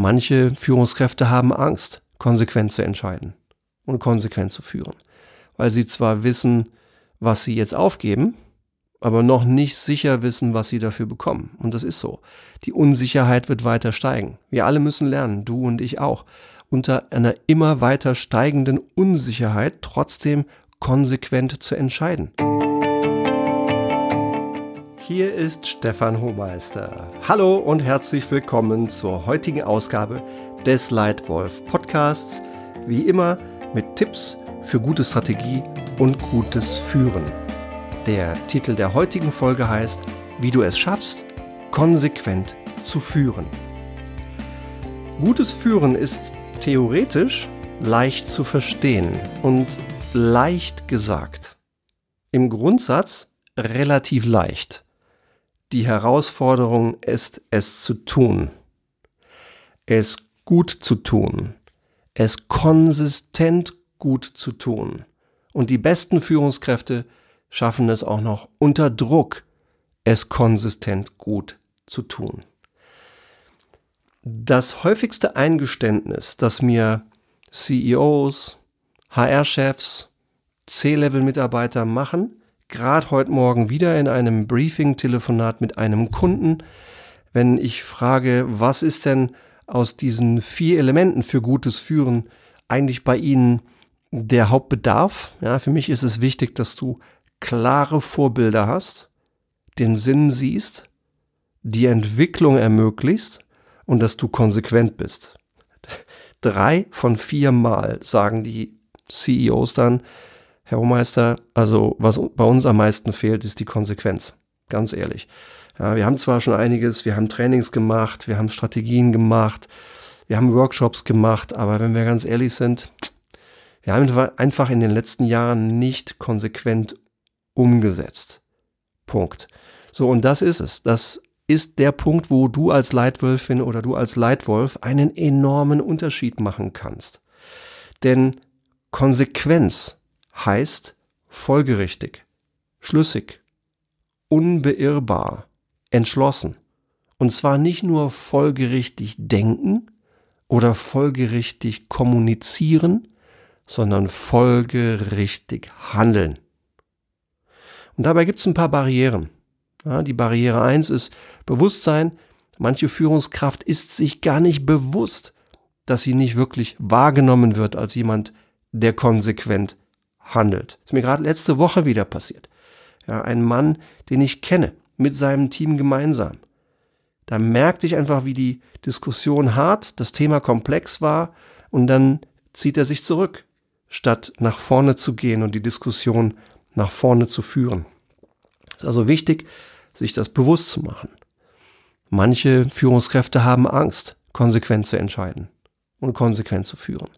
Manche Führungskräfte haben Angst, konsequent zu entscheiden und konsequent zu führen, weil sie zwar wissen, was sie jetzt aufgeben, aber noch nicht sicher wissen, was sie dafür bekommen. Und das ist so. Die Unsicherheit wird weiter steigen. Wir alle müssen lernen, du und ich auch, unter einer immer weiter steigenden Unsicherheit trotzdem konsequent zu entscheiden. Hier ist Stefan Hohmeister. Hallo und herzlich willkommen zur heutigen Ausgabe des Leitwolf Podcasts. Wie immer mit Tipps für gute Strategie und gutes Führen. Der Titel der heutigen Folge heißt, wie du es schaffst, konsequent zu führen. Gutes Führen ist theoretisch leicht zu verstehen und leicht gesagt. Im Grundsatz relativ leicht. Die Herausforderung ist es zu tun. Es gut zu tun. Es konsistent gut zu tun. Und die besten Führungskräfte schaffen es auch noch unter Druck, es konsistent gut zu tun. Das häufigste Eingeständnis, das mir CEOs, HR-Chefs, C-Level-Mitarbeiter machen, gerade heute Morgen wieder in einem Briefing-Telefonat mit einem Kunden, wenn ich frage, was ist denn aus diesen vier Elementen für gutes Führen eigentlich bei Ihnen der Hauptbedarf? Ja, für mich ist es wichtig, dass du klare Vorbilder hast, den Sinn siehst, die Entwicklung ermöglicht und dass du konsequent bist. Drei von vier Mal sagen die CEOs dann, Herr Hohmeister, also was bei uns am meisten fehlt, ist die Konsequenz. Ganz ehrlich. Ja, wir haben zwar schon einiges, wir haben Trainings gemacht, wir haben Strategien gemacht, wir haben Workshops gemacht, aber wenn wir ganz ehrlich sind, wir haben einfach in den letzten Jahren nicht konsequent umgesetzt. Punkt. So, und das ist es. Das ist der Punkt, wo du als Leitwölfin oder du als Leitwolf einen enormen Unterschied machen kannst. Denn Konsequenz heißt folgerichtig, schlüssig, unbeirrbar, entschlossen. Und zwar nicht nur folgerichtig denken oder folgerichtig kommunizieren, sondern folgerichtig handeln. Und dabei gibt es ein paar Barrieren. Ja, die Barriere eins ist Bewusstsein. Manche Führungskraft ist sich gar nicht bewusst, dass sie nicht wirklich wahrgenommen wird als jemand, der konsequent handelt. Das ist mir gerade letzte Woche wieder passiert. Ja, ein Mann, den ich kenne, mit seinem Team gemeinsam. Da merkte ich einfach, wie die Diskussion hart, das Thema komplex war und dann zieht er sich zurück, statt nach vorne zu gehen und die Diskussion nach vorne zu führen. Es ist also wichtig, sich das bewusst zu machen. Manche Führungskräfte haben Angst, konsequent zu entscheiden und konsequent zu führen,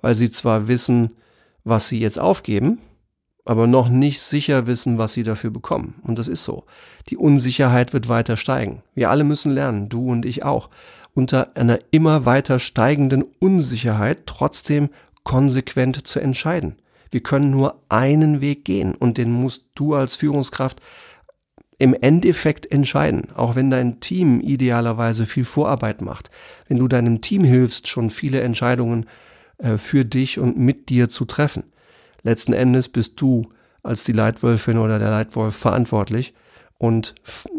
weil sie zwar wissen, was sie jetzt aufgeben, aber noch nicht sicher wissen, was sie dafür bekommen. Und das ist so. Die Unsicherheit wird weiter steigen. Wir alle müssen lernen, du und ich auch, unter einer immer weiter steigenden Unsicherheit trotzdem konsequent zu entscheiden. Wir können nur einen Weg gehen und den musst du als Führungskraft im Endeffekt entscheiden, auch wenn dein Team idealerweise viel Vorarbeit macht. Wenn du deinem Team hilfst, schon viele Entscheidungen für dich und mit dir zu treffen. Letzten Endes bist du als die Leitwölfin oder der Leitwolf verantwortlich und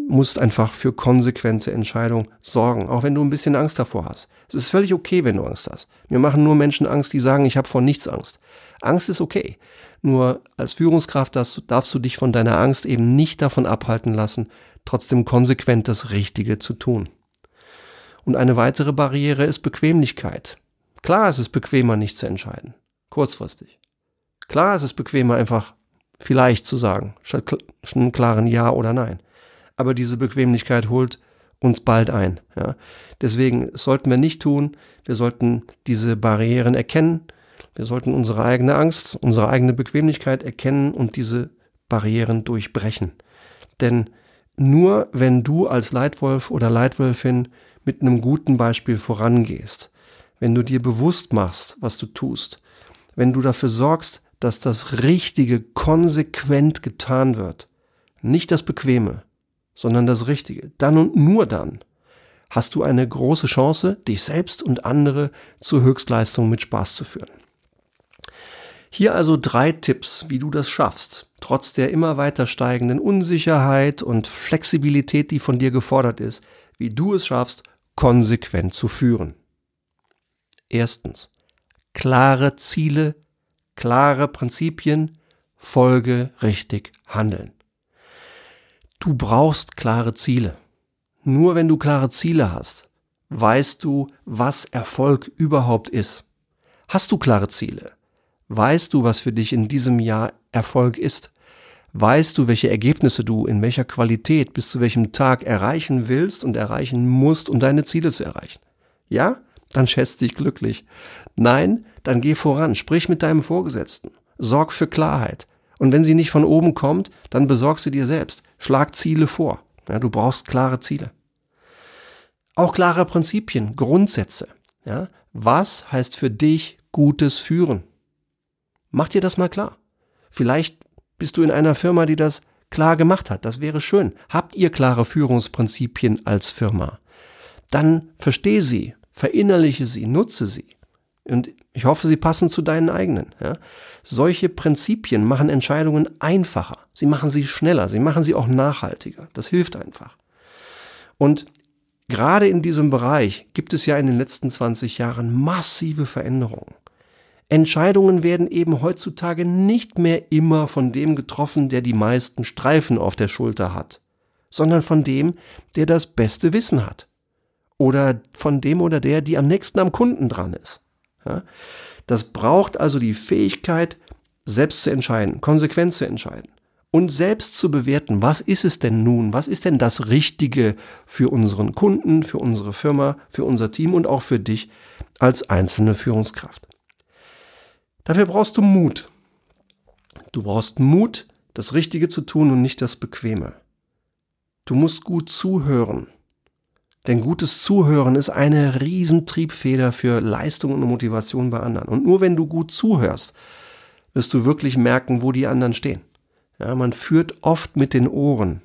musst einfach für konsequente Entscheidungen sorgen, auch wenn du ein bisschen Angst davor hast. Es ist völlig okay, wenn du Angst hast. Mir machen nur Menschen Angst, die sagen, ich habe vor nichts Angst. Angst ist okay. Nur als Führungskraft darfst, darfst du dich von deiner Angst eben nicht davon abhalten lassen, trotzdem konsequent das Richtige zu tun. Und eine weitere Barriere ist Bequemlichkeit. Klar, es ist bequemer, nicht zu entscheiden. Kurzfristig. Klar, es ist bequemer, einfach vielleicht zu sagen, statt einen klaren Ja oder Nein. Aber diese Bequemlichkeit holt uns bald ein. Ja. Deswegen sollten wir nicht tun, wir sollten diese Barrieren erkennen, wir sollten unsere eigene Angst, unsere eigene Bequemlichkeit erkennen und diese Barrieren durchbrechen. Denn nur wenn du als Leitwolf oder Leitwölfin mit einem guten Beispiel vorangehst, wenn du dir bewusst machst, was du tust, wenn du dafür sorgst, dass das Richtige konsequent getan wird, nicht das Bequeme, sondern das Richtige, dann und nur dann hast du eine große Chance, dich selbst und andere zur Höchstleistung mit Spaß zu führen. Hier also drei Tipps, wie du das schaffst, trotz der immer weiter steigenden Unsicherheit und Flexibilität, die von dir gefordert ist, wie du es schaffst, konsequent zu führen. Erstens, klare Ziele, klare Prinzipien, folge richtig handeln. Du brauchst klare Ziele. Nur wenn du klare Ziele hast, weißt du, was Erfolg überhaupt ist. Hast du klare Ziele? Weißt du, was für dich in diesem Jahr Erfolg ist? Weißt du, welche Ergebnisse du in welcher Qualität bis zu welchem Tag erreichen willst und erreichen musst, um deine Ziele zu erreichen? Ja? Dann schätzt dich glücklich. Nein? Dann geh voran, sprich mit deinem Vorgesetzten. Sorg für Klarheit. Und wenn sie nicht von oben kommt, dann besorg sie dir selbst. Schlag Ziele vor. Ja, du brauchst klare Ziele. Auch klare Prinzipien, Grundsätze. Ja, was heißt für dich gutes Führen? Mach dir das mal klar. Vielleicht bist du in einer Firma, die das klar gemacht hat. Das wäre schön. Habt ihr klare Führungsprinzipien als Firma? Dann versteh sie, verinnerliche sie, nutze sie. Und ich hoffe, sie passen zu deinen eigenen. Ja? Solche Prinzipien machen Entscheidungen einfacher. Sie machen sie schneller. Sie machen sie auch nachhaltiger. Das hilft einfach. Und gerade in diesem Bereich gibt es ja in den letzten 20 Jahren massive Veränderungen. Entscheidungen werden eben heutzutage nicht mehr immer von dem getroffen, der die meisten Streifen auf der Schulter hat, sondern von dem, der das beste Wissen hat. Oder von dem oder der, die am nächsten am Kunden dran ist. Ja? Das braucht also die Fähigkeit, selbst zu entscheiden, konsequent zu entscheiden und selbst zu bewerten, was ist es denn nun, was ist denn das Richtige für unseren Kunden, für unsere Firma, für unser Team und auch für dich als einzelne Führungskraft. Dafür brauchst du Mut. Du brauchst Mut, das Richtige zu tun und nicht das Bequeme. Du musst gut zuhören. Denn gutes Zuhören ist eine Riesentriebfeder für Leistung und Motivation bei anderen. Und nur wenn du gut zuhörst, wirst du wirklich merken, wo die anderen stehen. Ja, man führt oft mit den Ohren.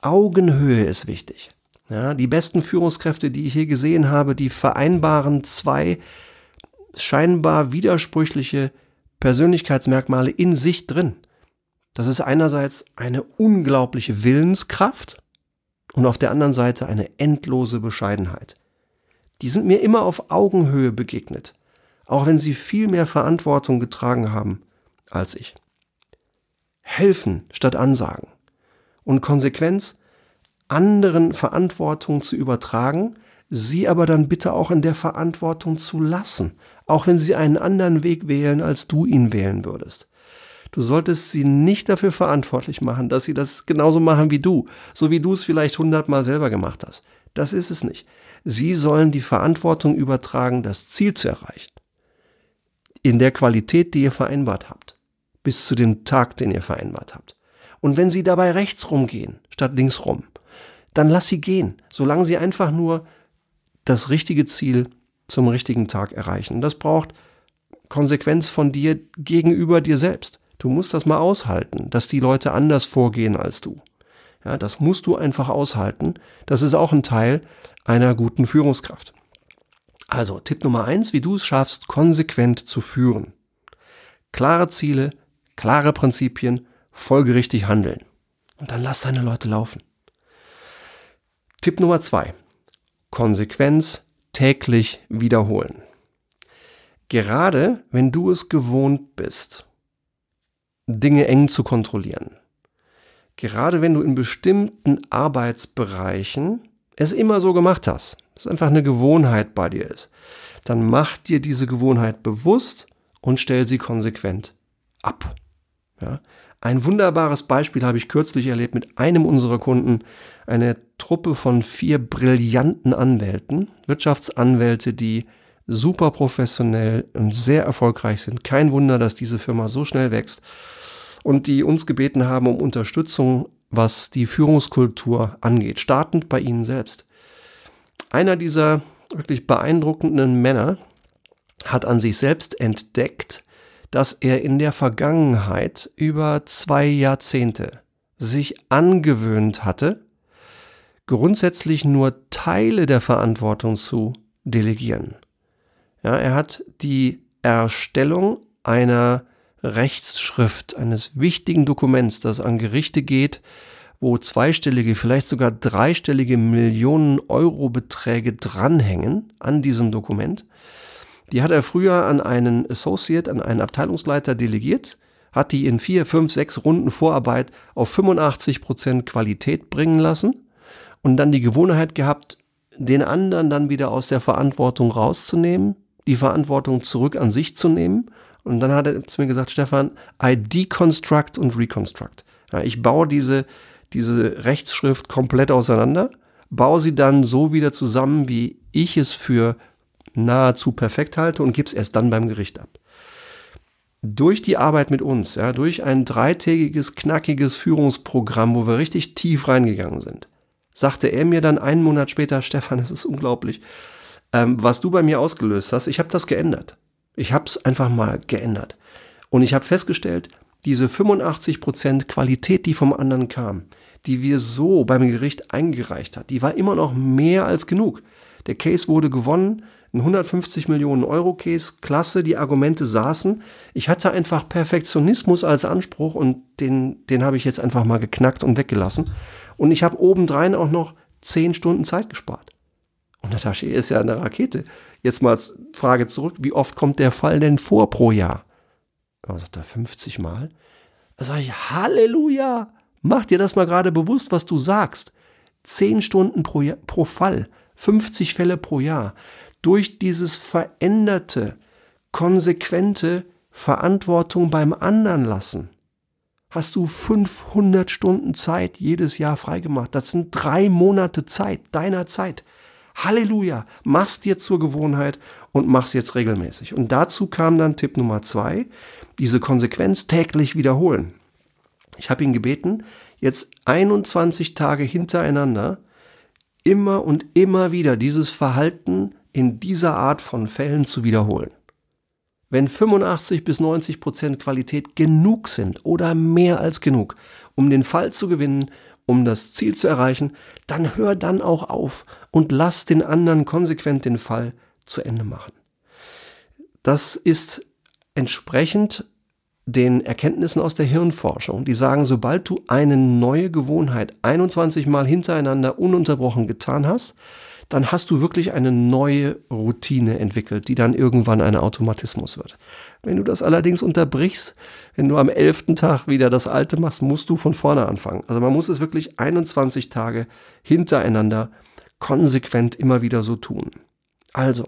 Augenhöhe ist wichtig. Ja, die besten Führungskräfte, die ich hier gesehen habe, die vereinbaren zwei scheinbar widersprüchliche Persönlichkeitsmerkmale in sich drin. Das ist einerseits eine unglaubliche Willenskraft und auf der anderen Seite eine endlose Bescheidenheit. Die sind mir immer auf Augenhöhe begegnet, auch wenn sie viel mehr Verantwortung getragen haben als ich. Helfen statt Ansagen und Konsequenz, anderen Verantwortung zu übertragen, sie aber dann bitte auch in der Verantwortung zu lassen, auch wenn sie einen anderen Weg wählen, als du ihn wählen würdest. Du solltest sie nicht dafür verantwortlich machen, dass sie das genauso machen wie du, so wie du es vielleicht hundertmal selber gemacht hast. Das ist es nicht. Sie sollen die Verantwortung übertragen, das Ziel zu erreichen. In der Qualität, die ihr vereinbart habt. Bis zu dem Tag, den ihr vereinbart habt. Und wenn sie dabei rechts rumgehen, statt links rum, dann lass sie gehen, solange sie einfach nur das richtige Ziel zum richtigen Tag erreichen. Das braucht Konsequenz von dir gegenüber dir selbst. Du musst das mal aushalten, dass die Leute anders vorgehen als du. Ja, das musst du einfach aushalten. Das ist auch ein Teil einer guten Führungskraft. Also Tipp Nummer eins, wie du es schaffst, konsequent zu führen. Klare Ziele, klare Prinzipien, folgerichtig handeln. Und dann lass deine Leute laufen. Tipp Nummer zwei, Konsequenz täglich wiederholen. Gerade wenn du es gewohnt bist, Dinge eng zu kontrollieren. Gerade wenn du in bestimmten Arbeitsbereichen es immer so gemacht hast, es einfach eine Gewohnheit bei dir ist, dann mach dir diese Gewohnheit bewusst und stell sie konsequent ab. Ja? Ein wunderbares Beispiel habe ich kürzlich erlebt mit einem unserer Kunden, eine Truppe von vier brillanten Anwälten, Wirtschaftsanwälte, die super professionell und sehr erfolgreich sind. Kein Wunder, dass diese Firma so schnell wächst und die uns gebeten haben um Unterstützung, was die Führungskultur angeht, startend bei ihnen selbst. Einer dieser wirklich beeindruckenden Männer hat an sich selbst entdeckt, dass er in der Vergangenheit über zwei Jahrzehnte sich angewöhnt hatte, grundsätzlich nur Teile der Verantwortung zu delegieren. Ja, er hat die Erstellung einer Rechtsschrift, eines wichtigen Dokuments, das an Gerichte geht, wo zweistellige, vielleicht sogar dreistellige Millionen Euro Beträge dranhängen an diesem Dokument. Die hat er früher an einen Associate, an einen Abteilungsleiter delegiert, hat die in vier, fünf, sechs Runden Vorarbeit auf 85 Prozent Qualität bringen lassen und dann die Gewohnheit gehabt, den anderen dann wieder aus der Verantwortung rauszunehmen, die Verantwortung zurück an sich zu nehmen. Und dann hat er zu mir gesagt, Stefan, I deconstruct und reconstruct. Ja, ich baue diese, diese Rechtsschrift komplett auseinander, baue sie dann so wieder zusammen, wie ich es für nahezu perfekt halte und gebe es erst dann beim Gericht ab. Durch die Arbeit mit uns, ja, durch ein dreitägiges, knackiges Führungsprogramm, wo wir richtig tief reingegangen sind, sagte er mir dann einen Monat später, Stefan, es ist unglaublich, ähm, was du bei mir ausgelöst hast, ich habe das geändert. Ich habe es einfach mal geändert. Und ich habe festgestellt, diese 85% Qualität, die vom anderen kam, die wir so beim Gericht eingereicht hat, die war immer noch mehr als genug. Der Case wurde gewonnen, ein 150 Millionen Euro Case, klasse, die Argumente saßen. Ich hatte einfach Perfektionismus als Anspruch und den, den habe ich jetzt einfach mal geknackt und weggelassen. Und ich habe obendrein auch noch 10 Stunden Zeit gespart. Und Natascha ist ja eine Rakete. Jetzt mal Frage zurück, wie oft kommt der Fall denn vor pro Jahr? Da sagt er 50 Mal. Da sage ich, Halleluja! Mach dir das mal gerade bewusst, was du sagst. 10 Stunden pro, Jahr, pro Fall, 50 Fälle pro Jahr. Durch dieses veränderte, konsequente Verantwortung beim anderen lassen hast du 500 Stunden Zeit jedes Jahr freigemacht. Das sind drei Monate Zeit, deiner Zeit. Halleluja, mach's dir zur Gewohnheit und mach's jetzt regelmäßig. Und dazu kam dann Tipp Nummer zwei, diese Konsequenz täglich wiederholen. Ich habe ihn gebeten, jetzt 21 Tage hintereinander immer und immer wieder dieses Verhalten in dieser Art von Fällen zu wiederholen. Wenn 85 bis 90 Prozent Qualität genug sind oder mehr als genug, um den Fall zu gewinnen um das Ziel zu erreichen, dann hör dann auch auf und lass den anderen konsequent den Fall zu Ende machen. Das ist entsprechend den Erkenntnissen aus der Hirnforschung, die sagen, sobald du eine neue Gewohnheit 21 Mal hintereinander ununterbrochen getan hast, dann hast du wirklich eine neue Routine entwickelt, die dann irgendwann ein Automatismus wird. Wenn du das allerdings unterbrichst, wenn du am elften Tag wieder das Alte machst, musst du von vorne anfangen. Also man muss es wirklich 21 Tage hintereinander konsequent immer wieder so tun. Also,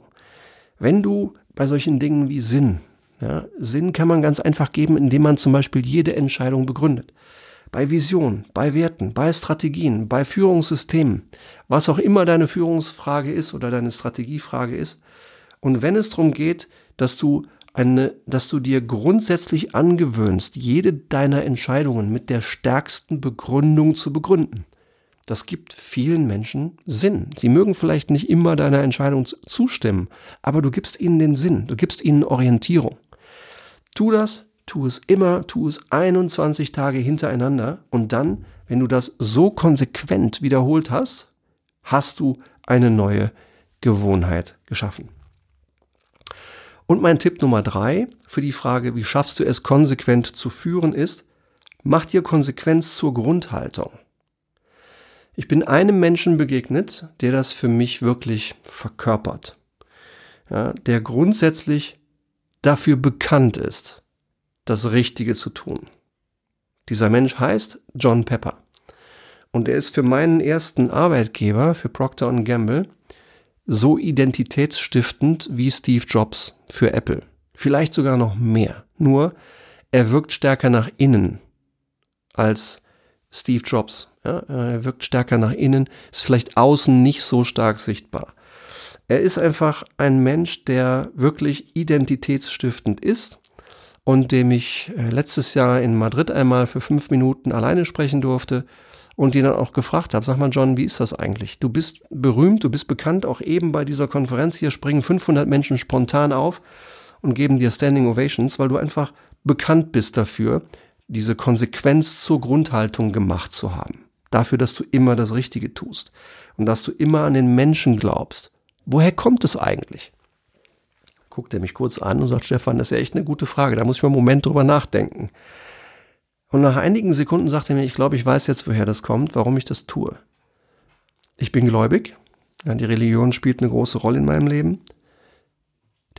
wenn du bei solchen Dingen wie Sinn, ja, Sinn kann man ganz einfach geben, indem man zum Beispiel jede Entscheidung begründet bei Vision, bei Werten, bei Strategien, bei Führungssystemen, was auch immer deine Führungsfrage ist oder deine Strategiefrage ist. Und wenn es darum geht, dass du eine, dass du dir grundsätzlich angewöhnst, jede deiner Entscheidungen mit der stärksten Begründung zu begründen. Das gibt vielen Menschen Sinn. Sie mögen vielleicht nicht immer deiner Entscheidung zustimmen, aber du gibst ihnen den Sinn, du gibst ihnen Orientierung. Tu das tu es immer, tu es 21 Tage hintereinander und dann, wenn du das so konsequent wiederholt hast, hast du eine neue Gewohnheit geschaffen. Und mein Tipp Nummer drei für die Frage, wie schaffst du es konsequent zu führen, ist, mach dir Konsequenz zur Grundhaltung. Ich bin einem Menschen begegnet, der das für mich wirklich verkörpert. Ja, der grundsätzlich dafür bekannt ist, das Richtige zu tun. Dieser Mensch heißt John Pepper. Und er ist für meinen ersten Arbeitgeber, für Procter Gamble, so identitätsstiftend wie Steve Jobs für Apple. Vielleicht sogar noch mehr. Nur, er wirkt stärker nach innen als Steve Jobs. Ja, er wirkt stärker nach innen, ist vielleicht außen nicht so stark sichtbar. Er ist einfach ein Mensch, der wirklich identitätsstiftend ist und dem ich äh, letztes Jahr in Madrid einmal für fünf Minuten alleine sprechen durfte und ihn dann auch gefragt habe, sag mal John, wie ist das eigentlich? Du bist berühmt, du bist bekannt, auch eben bei dieser Konferenz hier springen 500 Menschen spontan auf und geben dir Standing Ovations, weil du einfach bekannt bist dafür, diese Konsequenz zur Grundhaltung gemacht zu haben. dafür, dass du immer das Richtige tust und dass du immer an den Menschen glaubst. Woher kommt es eigentlich? Guckt er mich kurz an und sagt, Stefan, das ist ja echt eine gute Frage, da muss ich mal einen Moment drüber nachdenken. Und nach einigen Sekunden sagt er mir, ich glaube, ich weiß jetzt, woher das kommt, warum ich das tue. Ich bin gläubig, ja, die Religion spielt eine große Rolle in meinem Leben.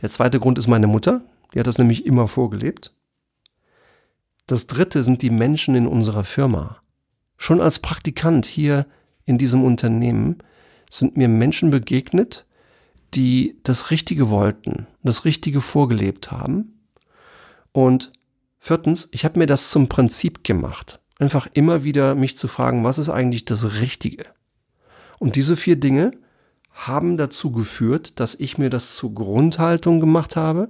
Der zweite Grund ist meine Mutter, die hat das nämlich immer vorgelebt. Das dritte sind die Menschen in unserer Firma. Schon als Praktikant hier in diesem Unternehmen sind mir Menschen begegnet, die das Richtige wollten, das Richtige vorgelebt haben. Und viertens, ich habe mir das zum Prinzip gemacht, einfach immer wieder mich zu fragen, was ist eigentlich das Richtige? Und diese vier Dinge haben dazu geführt, dass ich mir das zur Grundhaltung gemacht habe,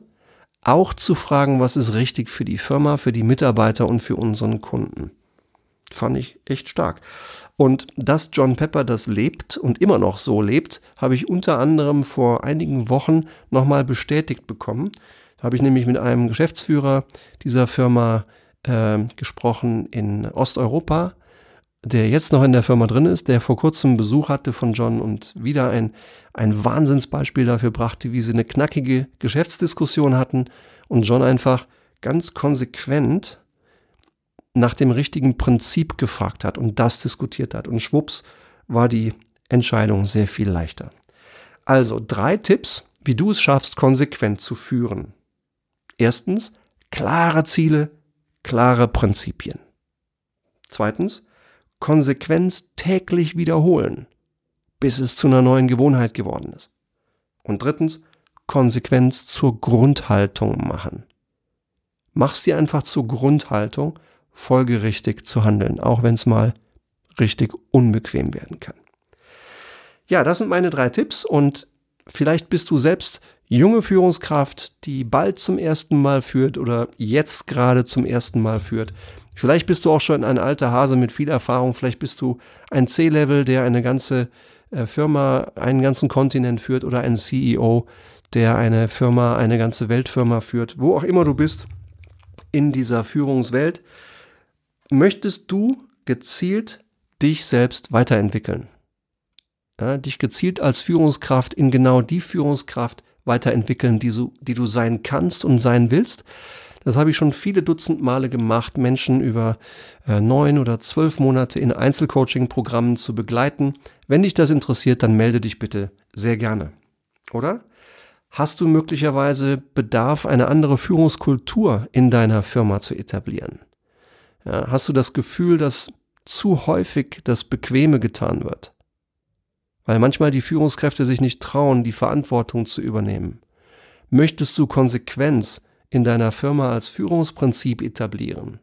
auch zu fragen, was ist richtig für die Firma, für die Mitarbeiter und für unseren Kunden. Fand ich echt stark. Und dass John Pepper das lebt und immer noch so lebt, habe ich unter anderem vor einigen Wochen nochmal bestätigt bekommen. Da habe ich nämlich mit einem Geschäftsführer dieser Firma äh, gesprochen in Osteuropa, der jetzt noch in der Firma drin ist, der vor kurzem Besuch hatte von John und wieder ein, ein Wahnsinnsbeispiel dafür brachte, wie sie eine knackige Geschäftsdiskussion hatten und John einfach ganz konsequent nach dem richtigen Prinzip gefragt hat und das diskutiert hat. Und schwupps war die Entscheidung sehr viel leichter. Also drei Tipps, wie du es schaffst, konsequent zu führen. Erstens, klare Ziele, klare Prinzipien. Zweitens, Konsequenz täglich wiederholen, bis es zu einer neuen Gewohnheit geworden ist. Und drittens, Konsequenz zur Grundhaltung machen. Mach's dir einfach zur Grundhaltung, folgerichtig zu handeln, auch wenn es mal richtig unbequem werden kann. Ja, das sind meine drei Tipps und vielleicht bist du selbst junge Führungskraft, die bald zum ersten Mal führt oder jetzt gerade zum ersten Mal führt. Vielleicht bist du auch schon ein alter Hase mit viel Erfahrung, vielleicht bist du ein C-Level, der eine ganze äh, Firma, einen ganzen Kontinent führt oder ein CEO, der eine Firma, eine ganze Weltfirma führt, wo auch immer du bist in dieser Führungswelt. Möchtest du gezielt dich selbst weiterentwickeln? Ja, dich gezielt als Führungskraft in genau die Führungskraft weiterentwickeln, die, so, die du sein kannst und sein willst. Das habe ich schon viele Dutzend Male gemacht, Menschen über äh, neun oder zwölf Monate in Einzelcoaching-Programmen zu begleiten. Wenn dich das interessiert, dann melde dich bitte sehr gerne. Oder? Hast du möglicherweise Bedarf, eine andere Führungskultur in deiner Firma zu etablieren? Ja, hast du das Gefühl, dass zu häufig das Bequeme getan wird? weil manchmal die Führungskräfte sich nicht trauen, die Verantwortung zu übernehmen. Möchtest du Konsequenz in deiner Firma als Führungsprinzip etablieren?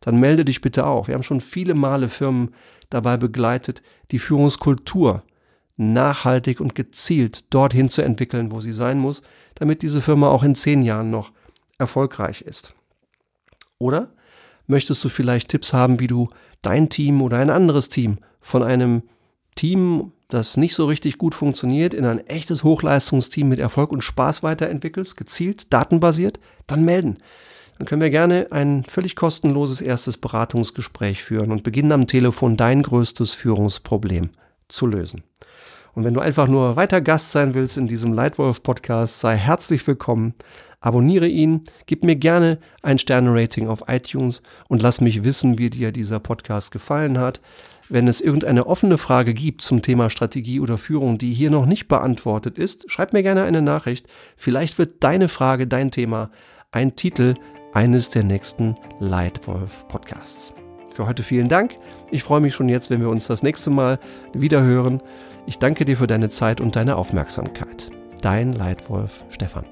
Dann melde dich bitte auch. Wir haben schon viele Male Firmen dabei begleitet, die Führungskultur nachhaltig und gezielt dorthin zu entwickeln, wo sie sein muss, damit diese Firma auch in zehn Jahren noch erfolgreich ist. Oder möchtest du vielleicht Tipps haben, wie du dein Team oder ein anderes Team von einem Team das nicht so richtig gut funktioniert, in ein echtes Hochleistungsteam mit Erfolg und Spaß weiterentwickelst, gezielt, datenbasiert, dann melden. Dann können wir gerne ein völlig kostenloses erstes Beratungsgespräch führen und beginnen am Telefon dein größtes Führungsproblem zu lösen. Und wenn du einfach nur weiter Gast sein willst in diesem Lightwolf-Podcast, sei herzlich willkommen. Abonniere ihn, gib mir gerne ein Sterne-Rating auf iTunes und lass mich wissen, wie dir dieser Podcast gefallen hat. Wenn es irgendeine offene Frage gibt zum Thema Strategie oder Führung, die hier noch nicht beantwortet ist, schreib mir gerne eine Nachricht. Vielleicht wird deine Frage, dein Thema ein Titel eines der nächsten Lightwolf Podcasts. Für heute vielen Dank. Ich freue mich schon jetzt, wenn wir uns das nächste Mal wieder hören. Ich danke dir für deine Zeit und deine Aufmerksamkeit. Dein Leitwolf Stefan.